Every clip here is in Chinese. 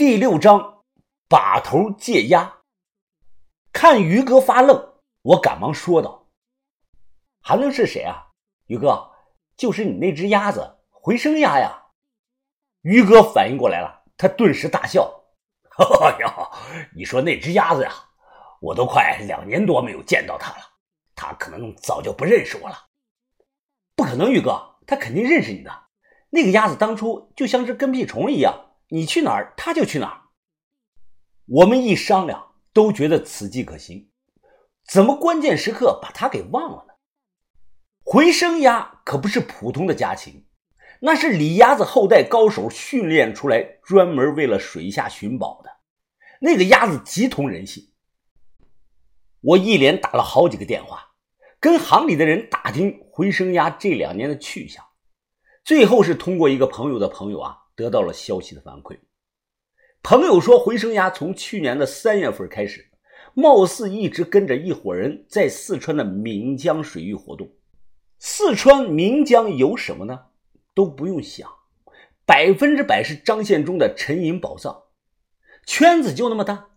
第六章，把头借鸭。看于哥发愣，我赶忙说道：“还能是谁啊？于哥，就是你那只鸭子，回声鸭呀！”于哥反应过来了，他顿时大笑：“哎呀，你说那只鸭子呀，我都快两年多没有见到它了，它可能早就不认识我了。不可能，于哥，它肯定认识你的。那个鸭子当初就像只跟屁虫一样。”你去哪儿，他就去哪儿。我们一商量，都觉得此计可行。怎么关键时刻把他给忘了呢？回声鸭可不是普通的家禽，那是李鸭子后代高手训练出来，专门为了水下寻宝的。那个鸭子极通人性。我一连打了好几个电话，跟行里的人打听回声鸭这两年的去向，最后是通过一个朋友的朋友啊。得到了消息的反馈，朋友说回声鸭从去年的三月份开始，貌似一直跟着一伙人在四川的岷江水域活动。四川岷江有什么呢？都不用想，百分之百是张献忠的沉银宝藏。圈子就那么大，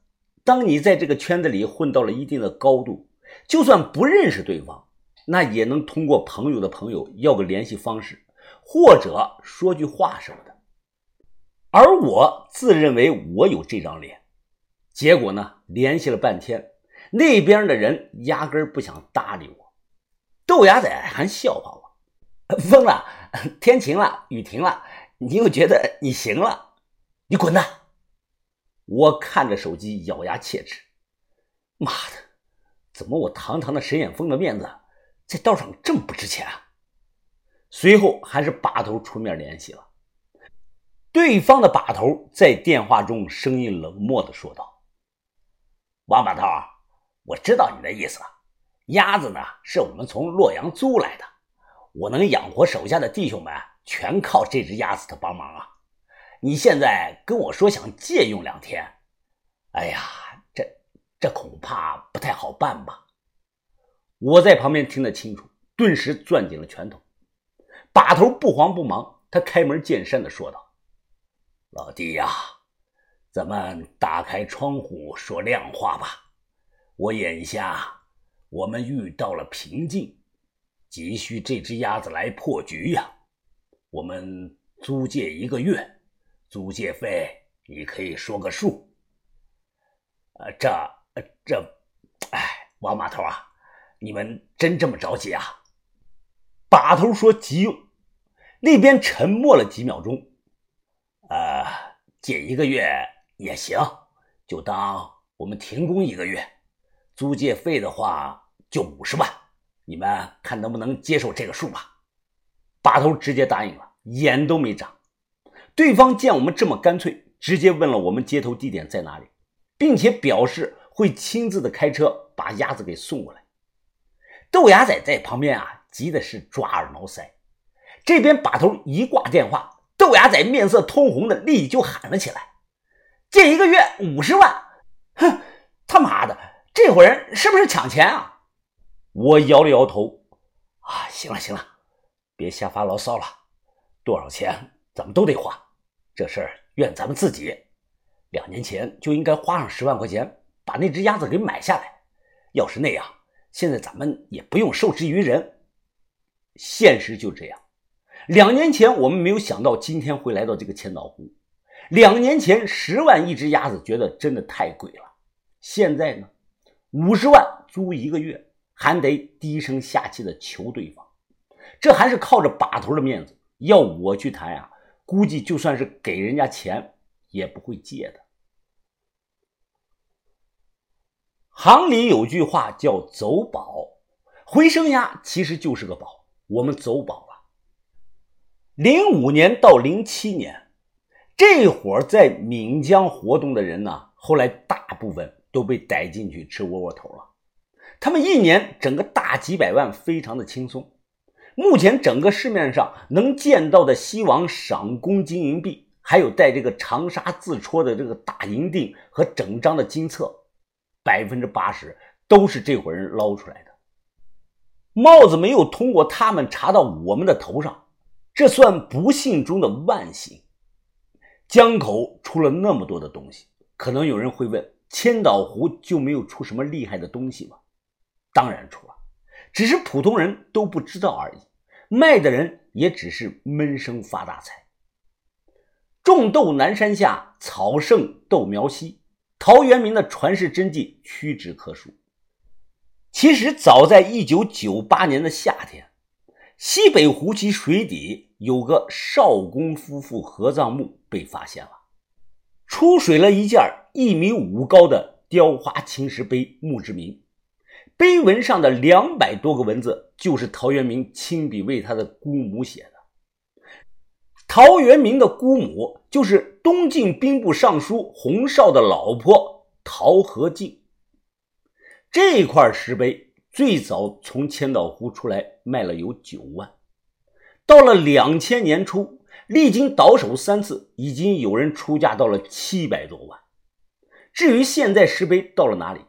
当你在这个圈子里混到了一定的高度，就算不认识对方，那也能通过朋友的朋友要个联系方式，或者说句话什么的。而我自认为我有这张脸，结果呢，联系了半天，那边的人压根不想搭理我。豆芽仔还笑话我：“疯了，天晴了，雨停了，你又觉得你行了？你滚蛋！”我看着手机，咬牙切齿：“妈的，怎么我堂堂的沈远峰的面子，在道上这么不值钱啊？”随后还是把头出面联系了。对方的把头在电话中声音冷漠的说道：“王把头，我知道你的意思了。鸭子呢，是我们从洛阳租来的，我能养活手下的弟兄们，全靠这只鸭子的帮忙啊！你现在跟我说想借用两天，哎呀，这这恐怕不太好办吧？”我在旁边听得清楚，顿时攥紧了拳头。把头不慌不忙，他开门见山的说道。老弟呀，咱们打开窗户说亮话吧。我眼下我们遇到了瓶颈，急需这只鸭子来破局呀。我们租借一个月，租借费你可以说个数。呃，这这，哎，王码头啊，你们真这么着急啊？把头说急用，那边沉默了几秒钟。借一个月也行，就当我们停工一个月，租借费的话就五十万，你们看能不能接受这个数吧？把头直接答应了，眼都没眨。对方见我们这么干脆，直接问了我们接头地点在哪里，并且表示会亲自的开车把鸭子给送过来。豆芽仔在旁边啊，急的是抓耳挠腮。这边把头一挂电话。豆芽仔面色通红的，立即就喊了起来：“借一个月五十万！哼，他妈的，这伙人是不是抢钱啊？”我摇了摇头：“啊，行了行了，别瞎发牢骚了。多少钱咱们都得花，这事儿怨咱们自己。两年前就应该花上十万块钱把那只鸭子给买下来。要是那样，现在咱们也不用受制于人。现实就这样。”两年前我们没有想到今天会来到这个千岛湖。两年前十万一只鸭子，觉得真的太贵了。现在呢，五十万租一个月，还得低声下气的求对方，这还是靠着把头的面子。要我去谈呀，估计就算是给人家钱，也不会借的。行里有句话叫“走宝”，回声鸭其实就是个宝。我们走宝了。零五年到零七年，这伙在闽江活动的人呢，后来大部分都被逮进去吃窝窝头了。他们一年整个大几百万，非常的轻松。目前整个市面上能见到的西王赏功金银币，还有带这个长沙自戳的这个大银锭和整张的金册，百分之八十都是这伙人捞出来的。帽子没有通过他们查到我们的头上。这算不幸中的万幸。江口出了那么多的东西，可能有人会问：千岛湖就没有出什么厉害的东西吗？当然出了，只是普通人都不知道而已。卖的人也只是闷声发大财。种豆南山下，草盛豆苗稀。陶渊明的传世真迹屈指可数。其实早在一九九八年的夏天，西北湖集水底有个少公夫妇合葬墓被发现了，出水了一件一米五高的雕花青石碑，墓志铭，碑文上的两百多个文字就是陶渊明亲笔为他的姑母写的。陶渊明的姑母就是东晋兵部尚书洪绍的老婆陶和敬。这块石碑最早从千岛湖出来卖了有九万，到了两千年初，历经倒手三次，已经有人出价到了七百多万。至于现在石碑到了哪里，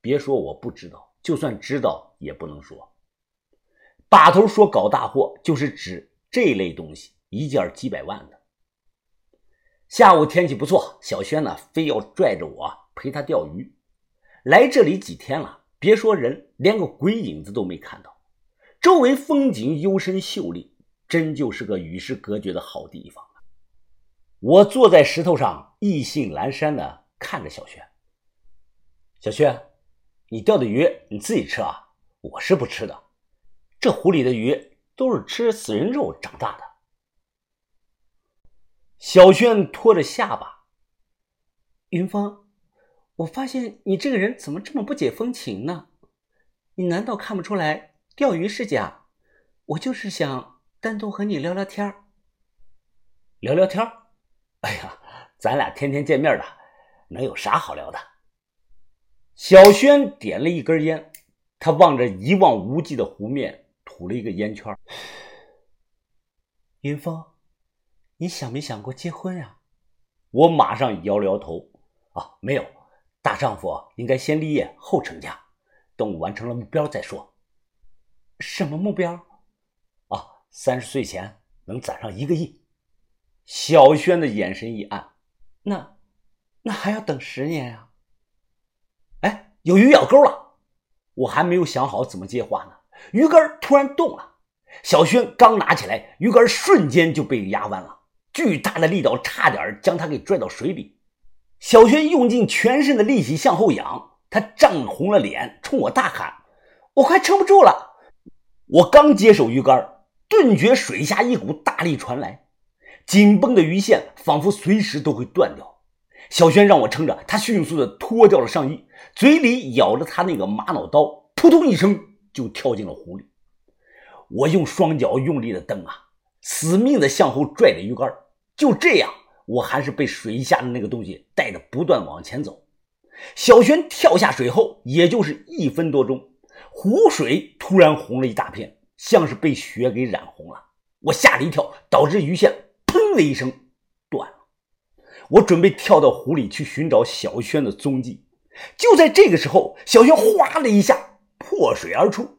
别说我不知道，就算知道也不能说。把头说搞大货，就是指这类东西。一件几百万的。下午天气不错，小轩呢非要拽着我陪他钓鱼。来这里几天了，别说人，连个鬼影子都没看到。周围风景幽深秀丽，真就是个与世隔绝的好地方我坐在石头上，意兴阑珊的看着小轩。小轩，你钓的鱼你自己吃啊？我是不吃的。这湖里的鱼都是吃死人肉长大的。小轩拖着下巴，云峰，我发现你这个人怎么这么不解风情呢？你难道看不出来钓鱼是假？我就是想单独和你聊聊天聊聊天哎呀，咱俩天天见面的，能有啥好聊的？小轩点了一根烟，他望着一望无际的湖面，吐了一个烟圈。云峰。你想没想过结婚呀？我马上摇了摇头。啊，没有，大丈夫应该先立业后成家，等我完成了目标再说。什么目标？啊，三十岁前能攒上一个亿。小轩的眼神一暗。那，那还要等十年呀？哎，有鱼咬钩了！我还没有想好怎么接话呢，鱼竿突然动了。小轩刚拿起来，鱼竿瞬间就被压弯了。巨大的力道差点将他给拽到水里，小轩用尽全身的力气向后仰，他涨红了脸，冲我大喊：“我快撑不住了！”我刚接手鱼竿，顿觉水下一股大力传来，紧绷的鱼线仿佛随时都会断掉。小轩让我撑着，他迅速的脱掉了上衣，嘴里咬着他那个玛瑙刀，扑通一声就跳进了湖里。我用双脚用力的蹬啊，死命的向后拽着鱼竿。就这样，我还是被水下的那个东西带着不断往前走。小轩跳下水后，也就是一分多钟，湖水突然红了一大片，像是被血给染红了。我吓了一跳，导致鱼线砰的一声断了。我准备跳到湖里去寻找小轩的踪迹。就在这个时候，小轩哗的一下破水而出，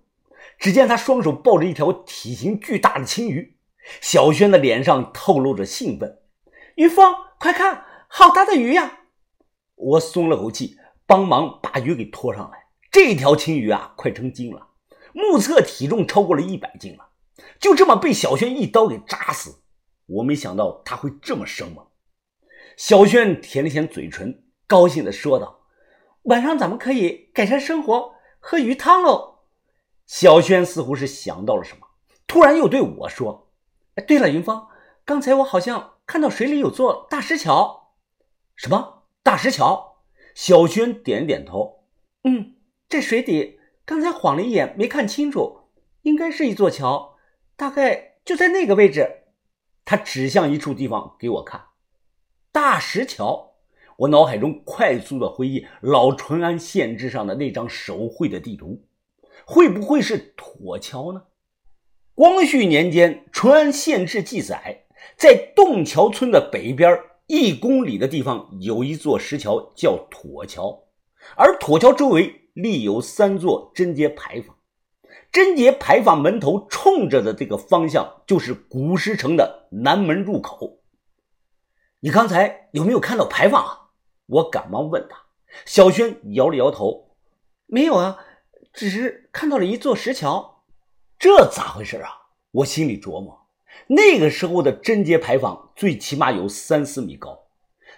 只见他双手抱着一条体型巨大的青鱼。小轩的脸上透露着兴奋，于峰，快看，好大的鱼呀！我松了口气，帮忙把鱼给拖上来。这条青鱼啊，快成精了，目测体重超过了一百斤了。就这么被小轩一刀给扎死，我没想到他会这么生猛。小轩舔了舔嘴唇，高兴地说道：“晚上咱们可以改善生活，喝鱼汤喽。”小轩似乎是想到了什么，突然又对我说。哎对了，云峰，刚才我好像看到水里有座大石桥。什么大石桥？小轩点点头。嗯，这水底刚才晃了一眼，没看清楚，应该是一座桥，大概就在那个位置。他指向一处地方给我看。大石桥。我脑海中快速的回忆老淳安县志上的那张手绘的地图，会不会是妥桥呢？光绪年间，淳安县志记载，在洞桥村的北边一公里的地方有一座石桥，叫妥桥。而妥桥周围立有三座贞节牌坊，贞节牌坊门头冲着的这个方向，就是古石城的南门入口。你刚才有没有看到牌坊啊？我赶忙问他。小轩摇了摇头，没有啊，只是看到了一座石桥。这咋回事啊？我心里琢磨，那个时候的贞节牌坊最起码有三四米高，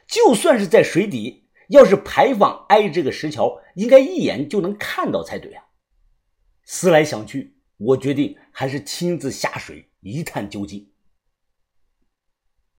就算是在水底，要是牌坊挨这个石桥，应该一眼就能看到才对啊。思来想去，我决定还是亲自下水一探究竟。